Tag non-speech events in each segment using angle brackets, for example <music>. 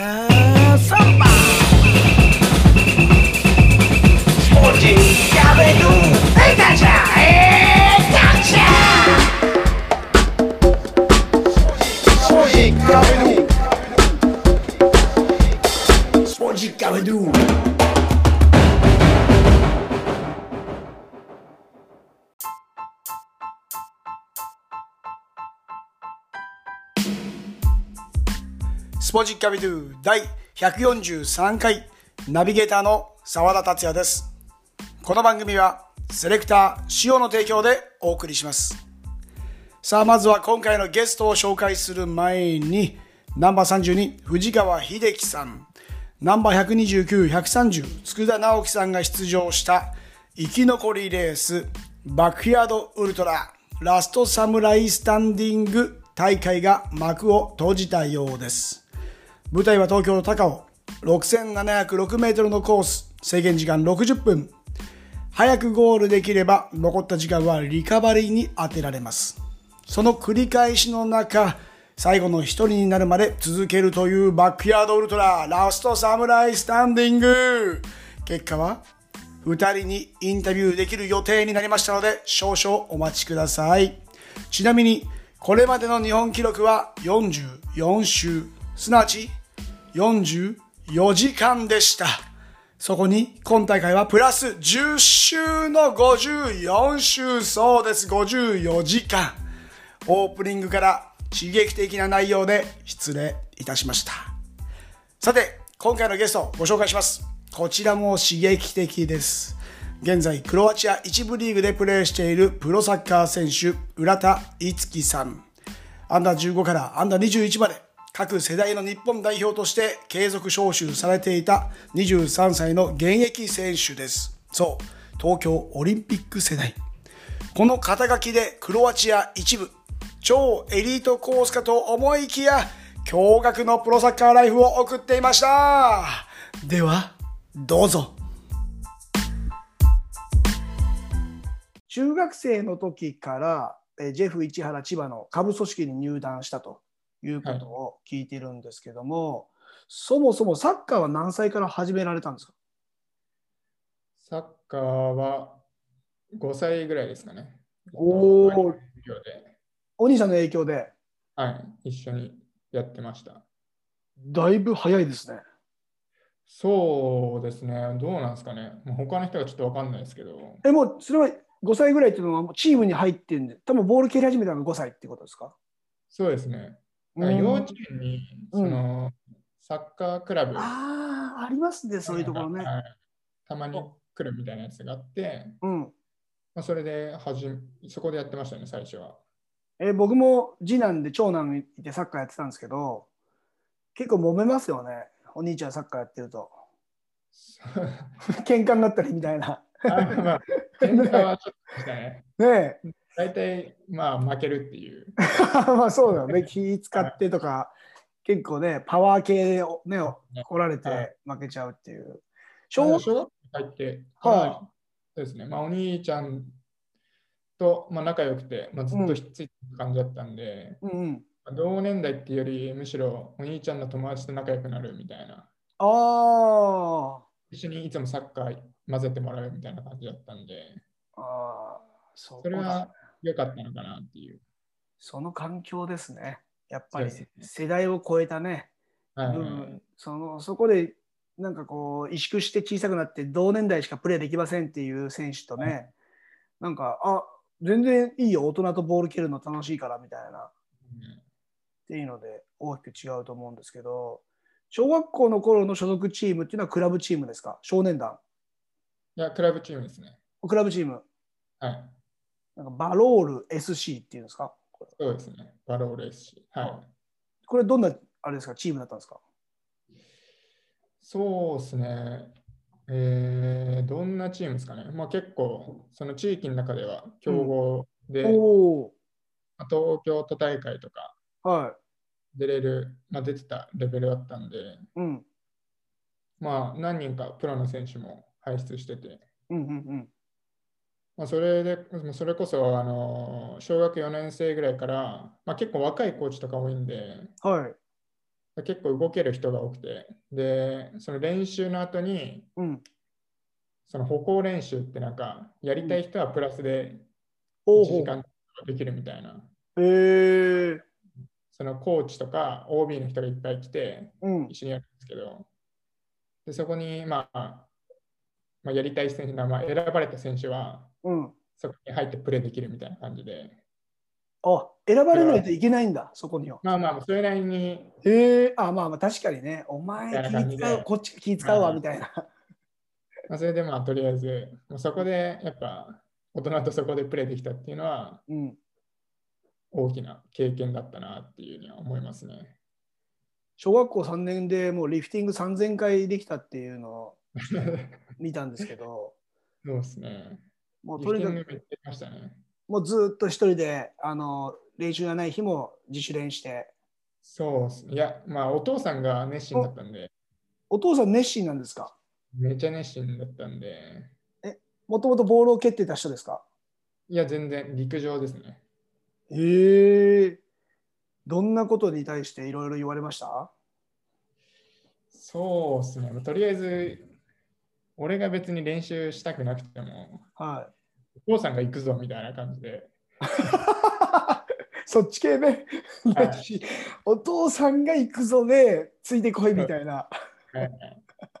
Have somebody. キャビドゥ第143回ナビゲーターの澤田達也です。この番組はセレクター塩の提供でお送りします。さあまずは今回のゲストを紹介する前にナンバー32藤川秀樹さんナンバー129、130佃直樹さんが出場した生き残りレースバックヤードウルトララストサムライスタンディング大会が幕を閉じたようです。舞台は東京の高尾。6706メートルのコース。制限時間60分。早くゴールできれば残った時間はリカバリーに当てられます。その繰り返しの中最後の一人になるまで続けるというバックヤードウルトララストサムライスタンディング。結果は2人にインタビューできる予定になりましたので少々お待ちください。ちなみにこれまでの日本記録は44周。すなわち44時間でした。そこに今大会はプラス10週の54週、そうです、54時間。オープニングから刺激的な内容で失礼いたしました。さて、今回のゲストをご紹介します。こちらも刺激的です。現在、クロアチア一部リーグでプレーしているプロサッカー選手、浦田樹さん。アンダー15からアンダー21まで各世代の日本代表として継続招集されていた23歳の現役選手です。そう、東京オリンピック世代。この肩書きでクロアチア一部、超エリートコースかと思いきや、驚愕のプロサッカーライフを送っていました。では、どうぞ。中学生の時から、ジェフ市原千葉の下部組織に入団したということを聞いているんですけども、そもそもサッカーは何歳から始められたんですか？サッカーは5歳ぐらいですかね。おー兄の授業で、お兄さんの影響で？はい、一緒にやってました。だいぶ早いですね。そうですね、どうなんですかね。もう他の人はちょっとわかんないですけど、え、もうそれは5歳ぐらいっていうのはもうチームに入ってるんで、多分ボール蹴り始めたのが5歳ってことですか？そうですね。うん幼稚園にうんその、サッカークラブああ、ありますね、そういうところね。はいたまに来るみたいなやつがあって、うん。まあ、それで始めそこでやってましたね、最初は。え僕も次男で長男いてサッカーやってたんですけど、結構揉めますよね。お兄ちゃんサッカーやってると。<laughs> 喧嘩になったりみたいな。あまあ、喧嘩はちょっとしたね。<laughs> ねえ。大体、まあ、負けるっていう。<laughs> まあそうだよね。気使ってとか、結構ね、パワー系をね、来られはて負けちゃうっていう。小小学校入って、はいそうですね、まあ、お兄ちゃんと、まあ、仲良くて、まあ、ずっとひっついてる感じだったんで、うんうん。まあ同年代っていうより、むしろお兄ちゃんの友達と仲良くなるみたいな、ああ。一緒にいつもサッカー混ぜてもらうみたいな感じだったんで、ああ、そうそれは良かったのかなっていう。その環境ですね。やっぱり世代を超えたね、そのそこでなんかこう萎縮して小さくなって同年代しかプレーできませんっていう選手とね、なんかあ全然いいよ。大人とボール蹴るの楽しいからみたいな。っうんていうので大きく違うと思うんですけど小学校の頃の所属チームっていうのはクラブチームですか？少年団。いや、クラブチームですね。クラブチーム。はい。なんかバロール SC っていうんですか？そうですね。バローレースし。はい。これどんなあれですか？チームだったんですか？そうですね。えー、どんなチームですかね？まあ結構、その地域の中では強豪で、おおまあ東京都大会とかは出れる、まあ、出てたレベルだったんで、いうんまあ何人かプロの選手も輩出してて、うんうんうんまあ、それで、それこそ、あの、小学4年生ぐらいから、まあ、結構若いコーチとか多いんで、はい結構動ける人が多くて、で、その練習の後に、うん。その歩行練習ってなんか、やりたい人はプラスで1ほうほう。時間できるみたいな、へえ。そのコーチとか OB の人がいっぱい来て、うん。一緒にやるんですけど、でそこに、まあ、まあ、やりたい選手な、まあ、選ばれた選手は、うん。そこに入ってプレーできるみたいな感じで、あ、選ばれないといけないんだ、そこには。まあまあ、それなりに、へえ。あ、まあまあ、確かにね。お前気使う、こっち気使うわ、うんみたいな。まあ、それでまあ、とりあえず、まあ、そこでやっぱ、大人とそこでプレーできたっていうのは、うん。大きな経験だったなっていうには思いますね。小学校3年でもうリフティング3000回できたっていうのを見たんですけど、<laughs> そうですね。もうリとにかく。もうずっと一人であの練習がない日も自主練して、そうっすね。いや、まあ、お父さんが熱心だったんで、お父さん熱心なんですか？めちゃ熱心だったんで、もともとボールを蹴ってた人ですか？いや、全然陸上ですね。へえ。どんなことに対していろいろ言われました？そうですね。とりあえず、俺が別に練習したくなくても、はい。お父さんが行くぞみたいな感じで、<laughs> そっち系ね。はいお父さんが行くぞでついてこいみたいな。はいはい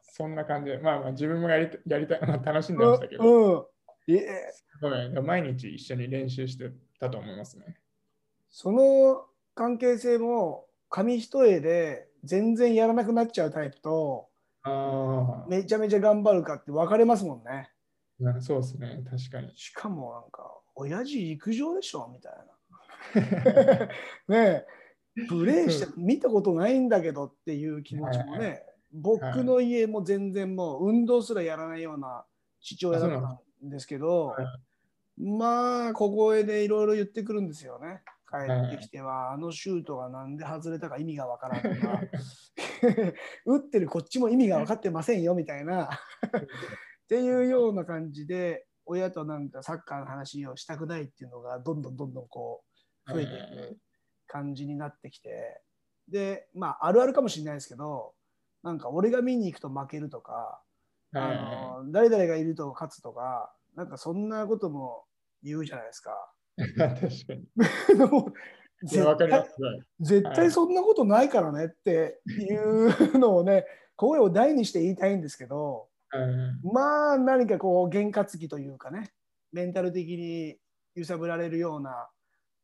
そんな感じで、まあまあ自分もやりたやりたい、まあ、楽しんでましたけど、うんうん。ええすごい毎日一緒に練習してたと思いますね。その関係性も紙一重で全然やらなくなっちゃうタイプとあめちゃめちゃ頑張るかって分かれますもんね。あ、そうですね、確かに。しかもなんか親父陸上でしょみたいな。<laughs> ねえプレーして見たことないんだけどっていう気持ちもはいね僕の家も全然もう運動すらやらないような父親だったんですけどはいまあ小声でいろいろ言ってくるんですよね。帰ってきては、あのシュートがなんで外れたか意味がわからんとか。<laughs> 打ってるこっちも意味が分かってませんよみたいな。<laughs> っていうような感じで親となんかサッカーの話をしたくないっていうのがどんどんどんどんこう増えていく感じになってきて。でまああるあるかもしれないですけどなんか俺が見に行くと負けるとか、はいあの誰々がいると勝つとかなんかそんなことも言うじゃないですか。<laughs> 確かに。<laughs> 絶対そんなことないからねっていうのをね声を大にして言いたいんですけどうん。まあ何かこう験担ぎというかねメンタル的に揺さぶられるような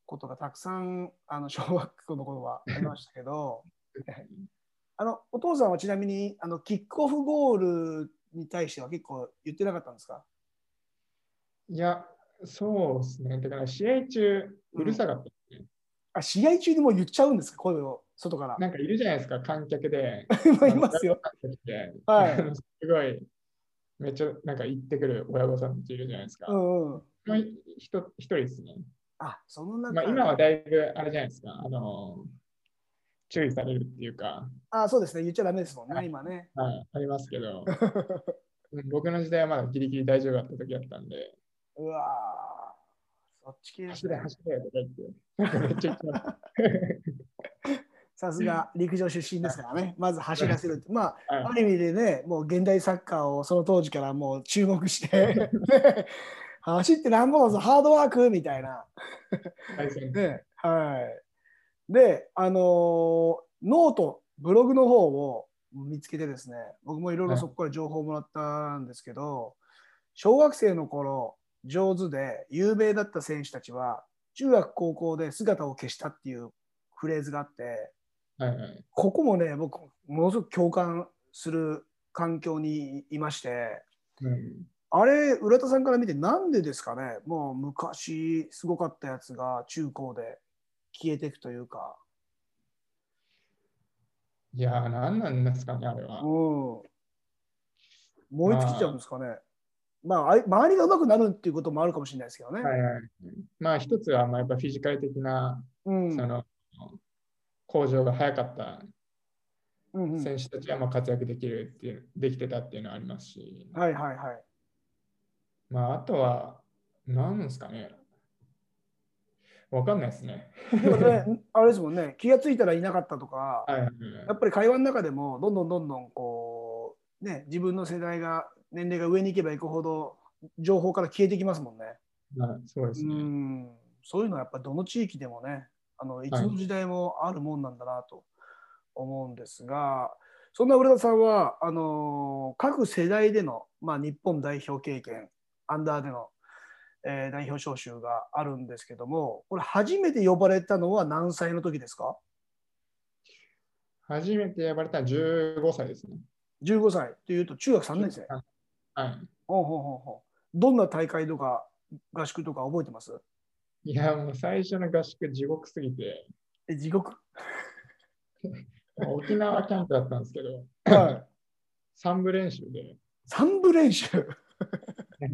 ことがたくさんあの小学校の頃はありましたけど <laughs> あのお父さんはちなみにあのキックオフゴールに対しては結構言ってなかったんですか？いや、そうですね。だから試合中、うるさかったですね。あ試合中にもう言っちゃうんですか？声を外から。なんかいるじゃないですか、観客で。<laughs> いますよ。はい <laughs> すごい、めっちゃなんか言ってくる親御さんたちいるじゃないですか。うんうん、まあ人一人ですね。あその中まあ、今はだいぶあれじゃないですか。あの注意されるっていうか、あそうですね言っちゃダメですもんね、はい今ね。はい、ありますけど、<laughs> うん僕の時代はまだギリギリ大丈夫だった時だったんで、うわーそっち系走れね。走れとか言って。さすが陸上出身ですからね、まず走らせるって。まあ、はいある意味でね、もう現代サッカーをその当時からもう注目して、ね走ってなんぼだぞ、ハードワークみたいな。ね、はい。で、あのーノート、ブログの方を見つけてですね、僕もいろいろそこから情報をもらったんですけど、小学生の頃、上手で有名だった選手たちは、中学、高校で姿を消したっていうフレーズがあって、はいはい。ここもね、僕、ものすごく共感する環境にいまして、うんあれ、浦田さんから見て、なんでですかね、もう昔、すごかったやつが中高で消えていくというか、いやー、なんなんですかね、あれはうん。。燃え尽きちゃうんですかね？まあ、あい周りが上手くなるっていうこともあるかもしれないですけどね。はいはい。まあ、一つは、まあ、やっぱフィジカル的な、うんその、向上が早かった選手たちはまあ活躍できるっていう、できてたっていうのはありますし、はいはいはい。まあ、あとは、なんですかね。わかんないですね。でもね、<laughs> あれですもんね、気がついたらいなかったとか、はいはいはいやっぱり会話の中でも、どんどんどんどんこう、ね、自分の世代が、年齢が上に行けば行くほど、情報から消えてきますもんね。はいそうですうね。んそういうのはやっぱりどの地域でもね、あのいつの時代もあるもんなんだなと思うんですが、そんな浦田さんはあの各世代での、まあ、日本代表経験、アンダーでの、えー代表招集があるんですけども、これ初めて呼ばれたのは何歳の時ですか？初めて呼ばれたのは15歳ですね。?15 歳というと中学3年生。はい。ほうほうほうほうどんな大会とか合宿とか覚えてます？いや、もう最初の合宿地獄すぎて、え地獄？沖縄キャンプだったんですけど、はい。三部練習で、三部練習？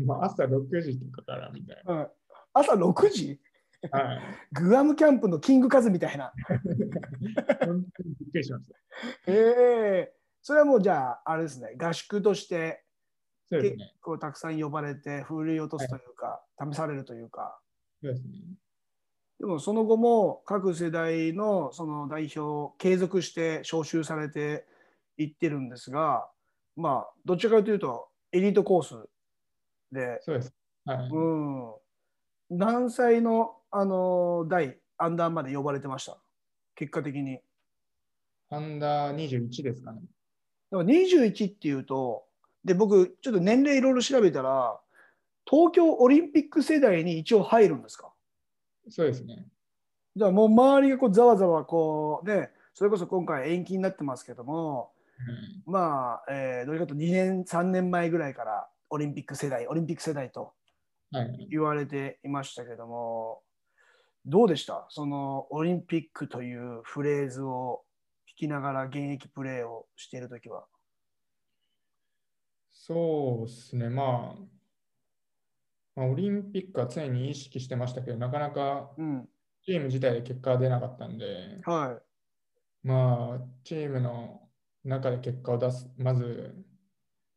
もう朝6時とかからみたいはい朝6時？な。はい。グアムキャンプのキングカズみたいな。<laughs> 本当にびっくりしました。ええそれはもうじゃあ、あれですね、合宿として結。構たくさん呼ばれて、ふるい落とすというか、試されるというか、そうですね。でもその後も各世代のその代表、継続して招集されていってるんですが、まあ、どちらかというと、エリートコースで、そうです。はい。うん、何歳の、あの代、アンダーまで呼ばれてました、結果的に。アンダー21ですかね。だから21っていうと、で、僕、ちょっと年齢いろいろ調べたら、東京オリンピック世代に一応入るんですか？そうですね。じゃあもう周りがこうざわざわこうね、それこそ今回延期になってますけども、はいまあ、えーどれかというと？2年、3年前ぐらいからオリンピック世代、オリンピック世代とはい。言われていましたけども、どうでした？そのオリンピックというフレーズを聞きながら現役プレーをしているときは。そうですね。まあ、まあ、オリンピックは常に意識してましたけど、なかなかうん。チーム自体で結果が出なかったんで、はい。まあ、チームの中で結果を出す、まず、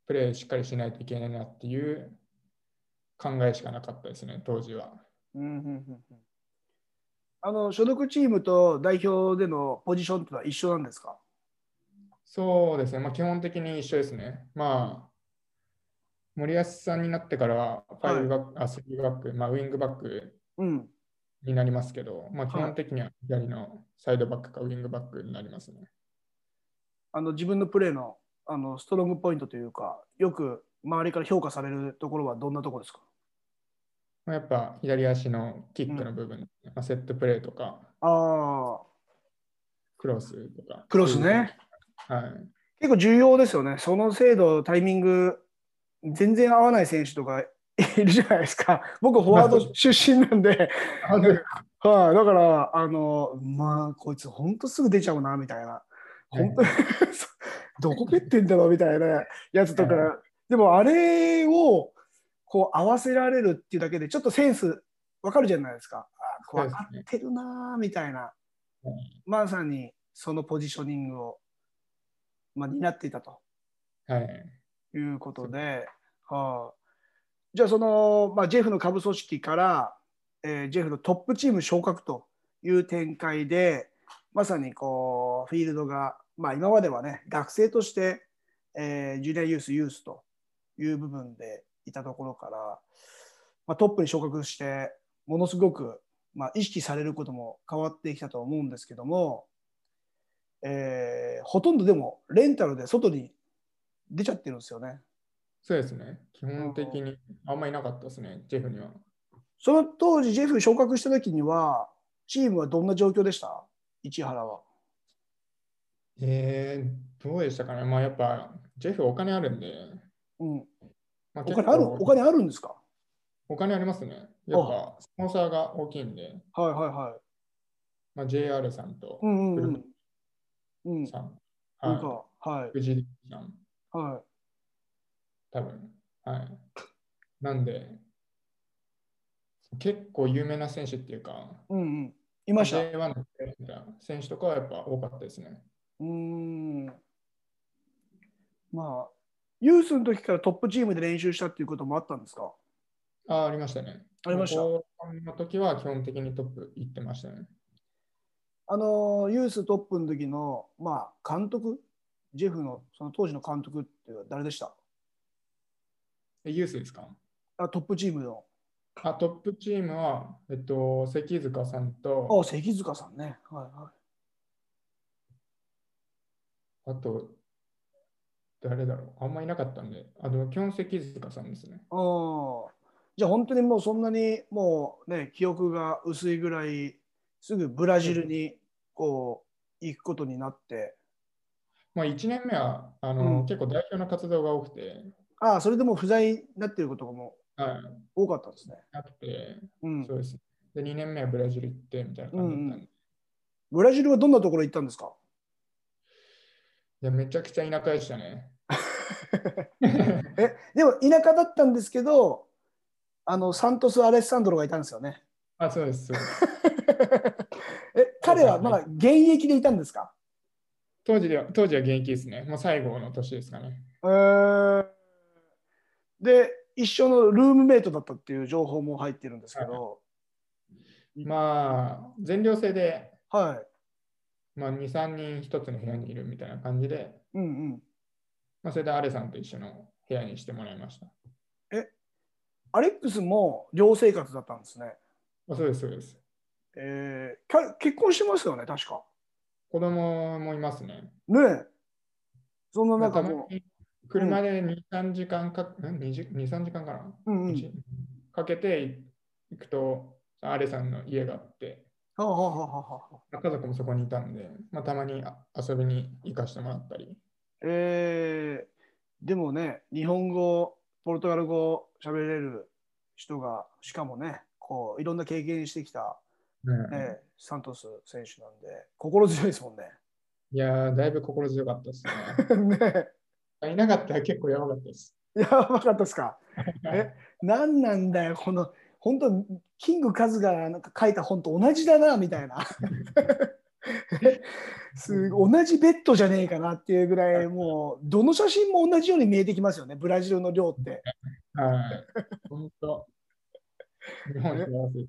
プレーしっかりしないといけないなっていう考えしかなかったですね、当時は。うんうんうんうんあの所属チームと代表でのポジションってのは一緒なんですか？そうですね、まあ、基本的に一緒ですね。まあ、森保さんになってからは、5バック、あ、3バック、まあ、ウィングバックうん。になりますけど、まあ、はい基本的には左のサイドバックかウィングバックになりますね。あの自分のプレーのあのストロングポイントというか、よく周りから評価されるところはどんなところですか？まあ、やっぱ左足のキックの部分、まあ、セットプレーとか、ああ、クロスとか。クロスね。はい。結構重要ですよね。その精度、タイミング、全然合わない選手とかいるじゃないですか。<laughs> 僕、フォワード出身なんで、はい、だから、あの、まあ、こいつ、本当すぐ出ちゃうな、みたいな。本当に、どこ蹴ってんだろうみたいなやつとか、はでも、あれを、こう、合わせられるっていうだけで、ちょっとセンス、わかるじゃないですか。あ、分かってるな、みたいな。まさに、そのポジショニングを、まあ、担っていたと。はい。いうことで、はあ、じゃあその、まあ、ジェフの下部組織から、えージェフのトップチーム昇格という展開でまさにこうフィールドが、まあ、今まではね学生として、えージュニアユースユースという部分でいたところから、まあ、トップに昇格してものすごく、まあ、意識されることも変わってきたと思うんですけども、えーほとんどでもレンタルで外に出ちゃってるんですよね。そうですね。基本的にあんまりいなかったですね、ジェフには。その当時、ジェフ昇格した時には、チームはどんな状況でした？市原は。えー、どうでしたかね。まあやっぱ、ジェフお金あるんで、うん、まあ、お金あるお金あるんですか？お金ありますね。やっぱ、スポンサーが大きいんで、はいはいはい。まあ、JR さんとうんうんうん。うん。さん、はか、はいい、。藤井さん、は多分。はい。なんで、結構有名な選手っていうか、い。うんうん。いました？う J1 の選手とかはやっぱ多かったですね。ーん。まあ、ユースの時からトップチームで練習したっていうこともあったんですか？あありましたね。ありました？の時は基本的にトップ行ってましたね。あのユーストップの時の、まあ、監督、ジェフのその当時の監督って誰でした？えユースですか？あトップチームの。あトップチームは、えっと、関塚さんあと、関塚さんね。はいはい。あと、誰だろう？あんまいなかったんで、あの、基本関塚さんですね。ああ。じゃあ本当にもうそんなにもうね、記憶が薄いぐらい、すぐブラジルにこう行くことになって、まあ、1年目はあの、うん結構代表の活動が多くて、ああ、それでもう不在になってることがもはい、多かったんですね。なくて、うんそ。うです。で、2年目はブラジル行ってみたいな感じだったんで、いブラジルはどんなところ行ったんですか？や、めちゃくちゃ田舎でしたね。え、でも田舎だったんですけど、あの、サントス・アレッサンドロがいたんですよね。あ、そうです。そうです <laughs> え、彼はまだ現役でいたんですか？当時では当時は現役ですね。もう最後の年ですかね。えーで、一緒のルームメイトだったっていう情報も入ってるんですけど、まあ、全寮制で、はい。まあ、2、3人一つの部屋にいるみたいな感じで、うんうん。まあ、それでアレさんと一緒の部屋にしてもらいました。アレックスも寮生活だったんですね。あそうです、そうです。えーか結婚してますよね、確か。子供もいますね。ねえ。そんなまあ中も車で2、3時間か、ん2、2 3時間かな、う、うんうん。一かけて行くと、アレさんの家があって、はあはあは家族もそこにいたんで、まあ、たまにあ遊びに行かせてもらったり。えーでもね、日本語、ポルトガル語喋れる人が、しかもね、こういろんな経験してきた、うんね、サントス選手なんで、心強いですもんね。いやー、だいぶ心強かったですね。<laughs> ねいなかったら結構やばかったです。やばかったですか？え、何なんだよ、この、本当キングカズがなんか書いた本と同じだな、みたいな。<laughs> す同じベッドじゃねえかなっていうぐらい、もう、どの写真も同じように見えてきますよね、ブラジルの寮って。はい。本当。日本幸せ。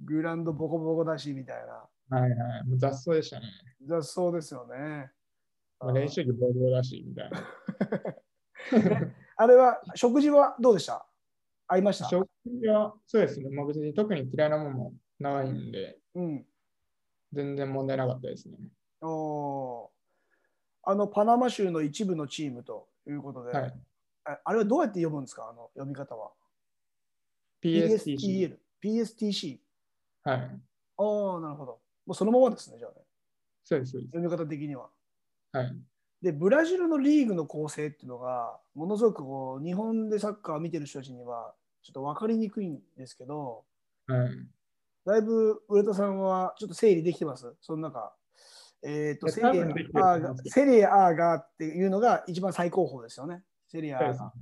グラウンドボコボコだし、みたいな。はいはい。もう雑草でしたね。だそうですよね。まあ練習着ボロボロだし、みたいな。<laughs> あれは、食事はどうでした？合いました？食事は、そうですね。まあ、別に特に嫌いなものもないんで、うん。全然問題なかったですね。おーあの、パナマ州の一部のチームということで、はい。ああれはどうやって読むんですか？あの読み方は。PSTC。PSTC。はい。ああ、なるほど。もうそのままですね、じゃあね。そうです、そうです。読み方的には。はい。で、ブラジルのリーグの構成っていうのが、ものすごくこう日本でサッカーを見てる人たちには、ちょっと分かりにくいんですけど、はい。だいぶ上田さんはちょっと整理できてます？その中。えっ、と、いやセリエ多分できてると A がセリエ A がっていうのが一番最高峰ですよね。セリエ A そうですが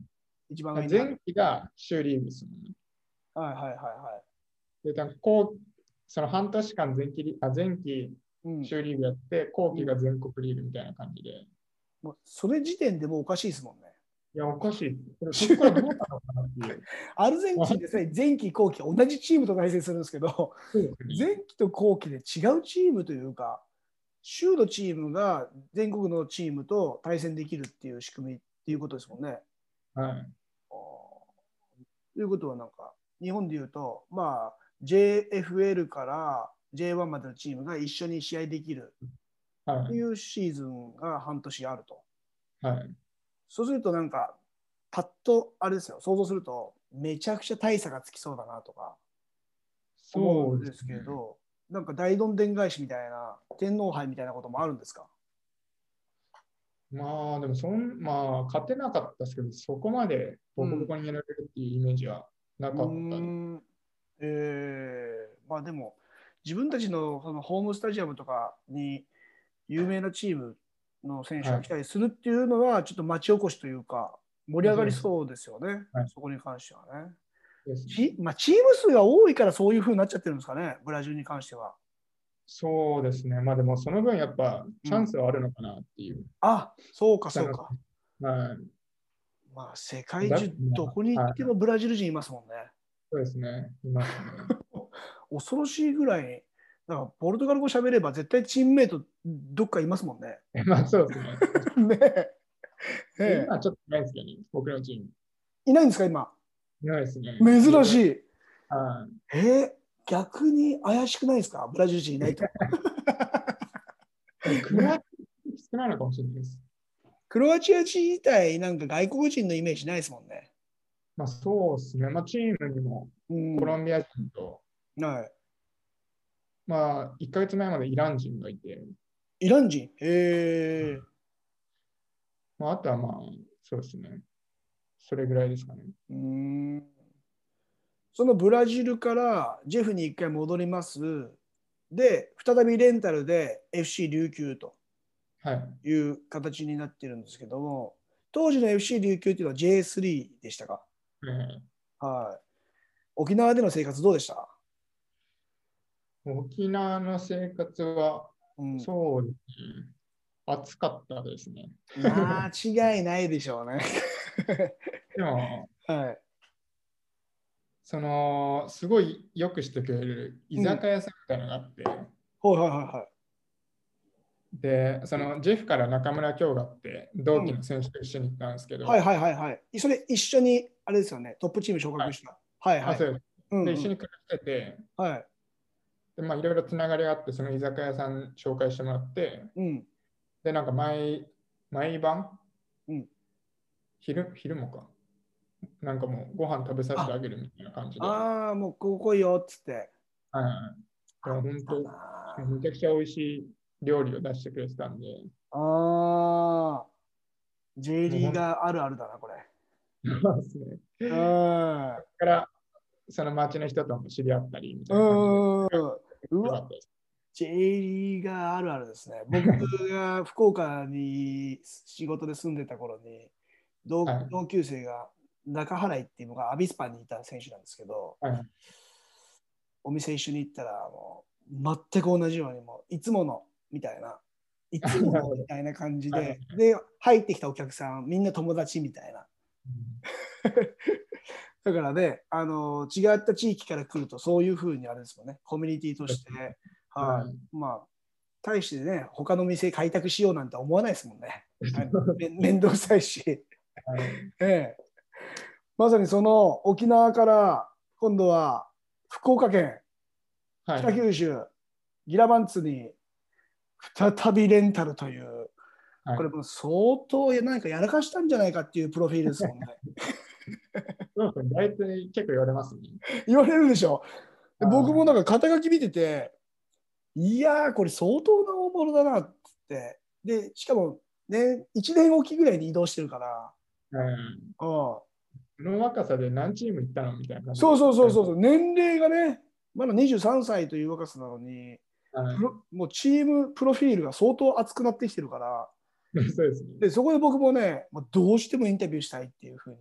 一番。前期が州リーグですもんね。はいはいはいはで、多分こうその半年間前期リあ前期い。うん、州リーグやって、後期が全国リーグみたいな感じで。いもうそれ時点でもうおかしいですもんね。や、おかしい。これそこからどうなのかなっていう。<laughs> アルゼンチンですね、前期後期同じチームと対戦するんですけど、前期と後期で違うチームというか、州のチームが全国のチームと対戦できるっていう仕組みっていうことですもんね。はい。ということはなんか日本でいうと、まあ、JFL から J1 までのチームが一緒に試合できるはい。というシーズンが半年あると。はい。そうするとなんかパッとあれですよ想像するとめちゃくちゃ大差がつきそうだなとか思そううんですけど、なんか大どんでん返しみたいな天皇杯みたいなこともあるんですか？まあ、でもそん、まあ、勝てなかったですけど、そこまでボコボコにやられるっていうイメージはなかったう。んえーまあでも自分たちのそのホームスタジアムとかに有名なチームの選手が来たりするっていうのはちょっと町おこしというか盛り上がりそうですよね、はい。そこに関してはね。ねチ,、まあ、チーム数が多いからそういうふうになっちゃってるんですかねブラジルに関しては。そうですね。まあでもその分やっぱチャンスはあるのかなっていう。あそうかそうか。はい。まあ世界中どこに行ってもブラジル人いますもんね、そうですね。ね。恐ろしいぐらい、なんかポルトガル語喋れば絶対チームメイトどっかいますもんね。まあそうですね。<laughs> ねえ。え今はちょっとないですけどね、僕のチーム。えいないんですか、今？いないですね。珍しい。い。はい。えー逆に怪しくないですか？ブラジル人いないと。<laughs> クロアチア少ないのかもしれないです。クロアチア自体、なんか外国人のイメージないですもんね。まあそうですね。まあチームにもうんコロンビア人と、はい。まあ1ヶ月前までイラン人がいて、イラン人？へえ。まああとはまあそうですね。それぐらいですかね。うーんそのブラジルからジェフに一回戻ります。で、再びレンタルで FC 琉球とはい。いう形になってるんですけども、当時の FC 琉球っていうのは J3 でしたか？えーはい。沖縄での生活どうでした、沖縄の生活は、うん、そうですね。暑かったですね。間違いないでしょうね。<laughs> でも、はい。その、すごいよくしてくれる居酒屋さんみたいなのがあって、はいはいはいはい。で、そのジェフから中村京がって同期の選手と一緒に行ったんですけど、はいはいはいはい。それ一緒に、あれですよね、トップチーム昇格した。はいはい。あそうですうんうんで一緒に暮らしてて、はい。でまあ、いろいろつながりがあって、その居酒屋さん紹介してもらって、うん。で、なんか毎毎晩、うん昼昼もか。なんかもうご飯食べさせてあげるみたいな感じで。はいああ、もうここよっつって。はい。でも本当、めちゃくちゃ美味しい料理を出してくれてたんで、ああ、J リーガーあるあるだな、これ。そうですね。うん。だから、その町の人とも知り合ったりみたいな感うん。うじで、よかわっ、たです。J リーガーあるあるですね。僕が福岡に仕事で住んでた頃に、同はい同級生が中原井っていうのがアビスパにいた選手なんですけど、はいお店一緒に行ったらもう全く同じようにもういつものみたいな。いつものみたいな感じ <laughs> はでい、で、入ってきたお客さん、みんな友達みたいな。だからね、あの違った地域から来ると、そういうふうにあれですもんね、コミュニティとして、はい、はいまあ、対してね、他の店開拓しようなんて思わないですもんね。<laughs> めめんどくさいし、はい。ええ。まさにその沖縄から今度は福岡県。はい。北九州、ギラバンツに再びレンタルという、はいこれもう相当何かやらかしたんじゃないかっていうプロフィールですもんね。<laughs> そうですね大体結構言われますね。言われるでしょ。僕もなんか肩書き見てて、いやー、これ相当な大物だなって。で、しかも、ね、1年おきぐらいに移動してるから、うんうん、この若さで何チーム行ったのみたいな感じで。そうそうそうそう、年齢がね、まだ23歳という若さなのに、もうチームプロフィールが相当厚くなってきてるから、<laughs> そうですね。でそこで僕もね、もうどうしてもインタビューしたいっていうふうに、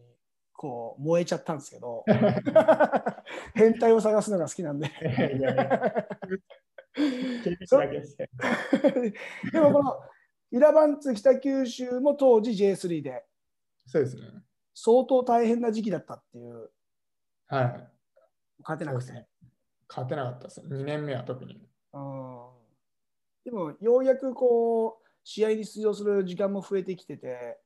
こう、燃えちゃったんですけど、<laughs> 変態を探すのが好きなんで。<laughs> でもこのイラバンツ北九州も当時 J3 でそうですね。相当大変な時期だったっていう、はい。勝てなくて。ね。勝てなかったです。2年目は特に。うん。でもようやくこう試合に出場する時間も増えてきてて、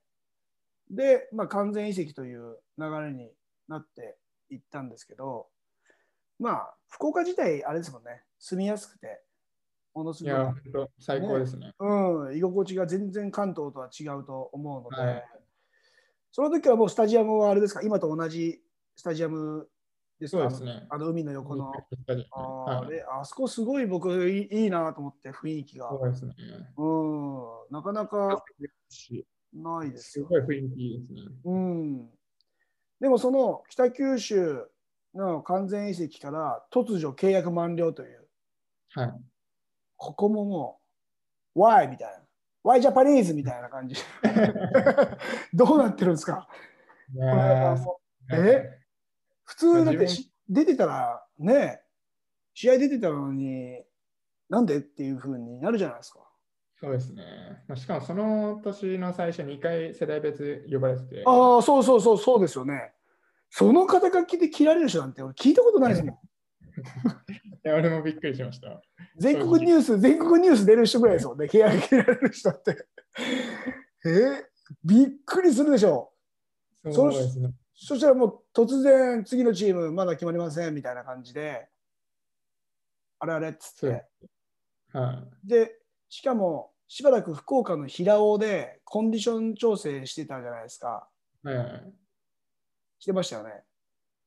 で、まあ、完全移籍という流れになっていったんですけど、まあ、福岡自体、あれですもんね、住みやすくて、ものすごい最高ですね。うん、居心地が全然関東とは違うと思うので、はい。その時はもうスタジアムはあれですか、今と同じスタジアムですか？そうですね。あの海の横の。あ,、はいであそこすごい僕いいいいなと思って、雰囲気が。そうですね。うん、なかなかないですよ。すごい雰囲気いいですね。うん、でもその北九州の完全移籍から突如契約満了という、はい。ここももう、Why? みたいな。Why Japanese? みたいな感じ。<laughs> どうなってるんですか？え？普通だって出てたらね、試合出てたのに、なんでっていうふうになるじゃないですか。そうですね。まあしかもその年の最初2回世代別呼ばれてて、ああ、そうそうそう、そうですよね。その肩書きで切られる人なんて俺聞いたことないですもん。<laughs> いや俺もびっくりしました。全国ニュース、全国ニュース出る人ぐらいですもんね、契約切られる人って。え？ーびっくりするでしょ。そうですね。そしたらもう突然次のチームまだ決まりませんみたいな感じで、あれあれっつって。はで、しかもしばらく福岡の平尾でコンディション調整してたじゃないですか。い。はいはい。してましたよね。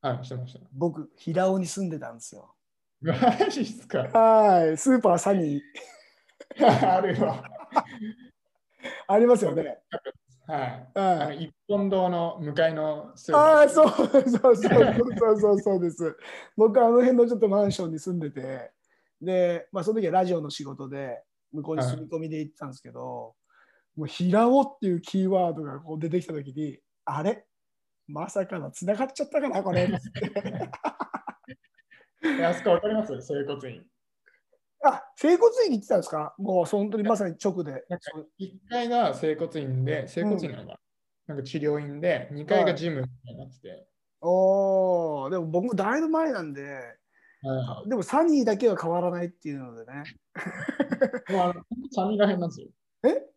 はい、してました。僕、平尾に住んでたんですよ。マジっすか？はい、スーパーサニー <laughs> あるわ。<laughs> ありますよね。<laughs> はい。一本堂の向かいのああ、そうそうそうそうそうそうそうです。<laughs> 僕あの辺のちょっとマンションに住んでて、で、まあその時はラジオの仕事で向こうに住み込みで行ってたんですけど、もう平尾っていうキーワードがこう出てきた時に、あれ？まさかの繋がっちゃったかなこれ。<laughs> えあそこわかります？整骨院。あ、整骨院に行ってたんですか？もう本当にまさに直で。なんかそう1階が整骨院で、整骨院なのかな、なんか治療院で、2階がジムになってて、おーでも僕もだいぶ前なんで、はい。でもサニーだけは変わらないっていうのでね。<laughs> もうあのサニーらへんなんですよ。え？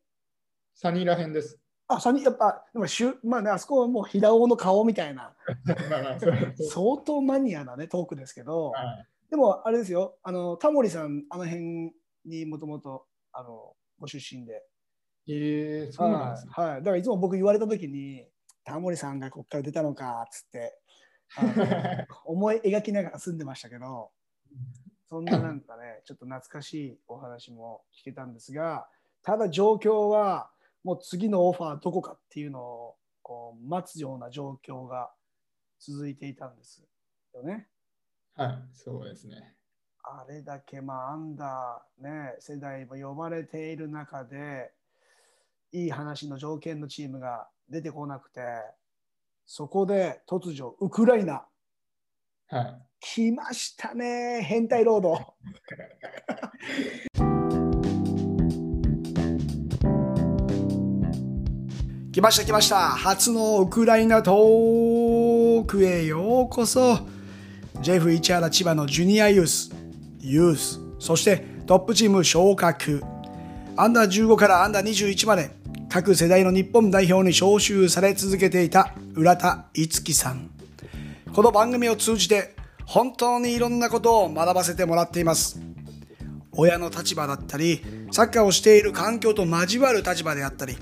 サニーらへんです。あ、サニー、やっぱ、でもしゅ、まあね、あそこはもう平尾の顔みたいな、<laughs> 相当マニアなね、トークですけど、はいでもあれですよ、あの、タモリさん、あの辺にもともと、あの、ご出身で。えー、そうなんですね。はい、はい。だからいつも僕言われたときに、タモリさんがここから出たのか、っつって、<laughs> 思い描きながら住んでましたけど、そんななんかね、<laughs> ちょっと懐かしいお話も聞けたんですが、ただ状況は、もう次のオファーどこかっていうのをこう待つような状況が続いていたんですよね。はい、そうですね。あれだけ、まあ、アンダー、ね、世代も呼ばれている中で、いい話の条件のチームが出てこなくて、そこで突如、ウクライナ、はい。来ましたね、変態ロード。来ました来ました初のウクライナトークへようこそジェフ市原千葉のジュニアユースユースそしてトップチーム昇格。アンダー15からアンダー21まで各世代の日本代表に招集され続けていた浦田樹さん。この番組を通じて本当にいろんなことを学ばせてもらっています。親の立場だったりサッカーをしている環境と交わる立場であったり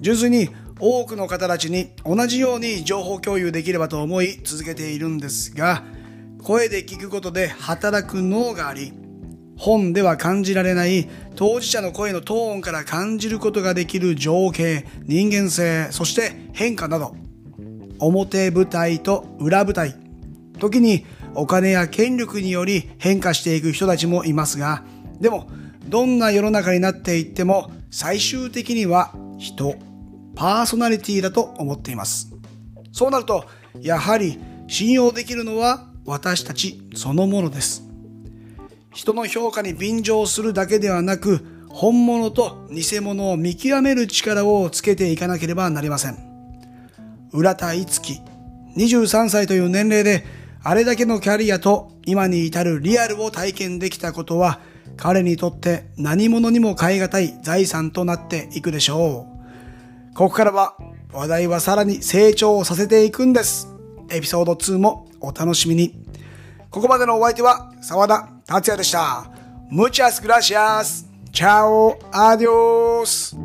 純粋に多くの方たちに同じように情報共有できればと思い続けているんですが声で聞くことで働く脳があり本では感じられない当事者の声のトーンから感じることができる情景人間性そして変化など表舞台と裏舞台。時にお金や権力により変化していく人たちもいますがでもどんな世の中になっていっても最終的には人パーソナリティだと思っています。そうなるとやはり信用できるのは私たちそのものです。人の評価に便乗するだけではなく本物と偽物を見極める力をつけていかなければなりません。浦田いつき23歳という年齢であれだけのキャリアと今に至るリアルを体験できたことは彼にとって何者にも代え難い財産となっていくでしょう。ここからは話題はさらに成長させていくんです。エピソード2もお楽しみに。ここまでのお相手は、澤田達也でした。Muchas gracias! チャオアディオス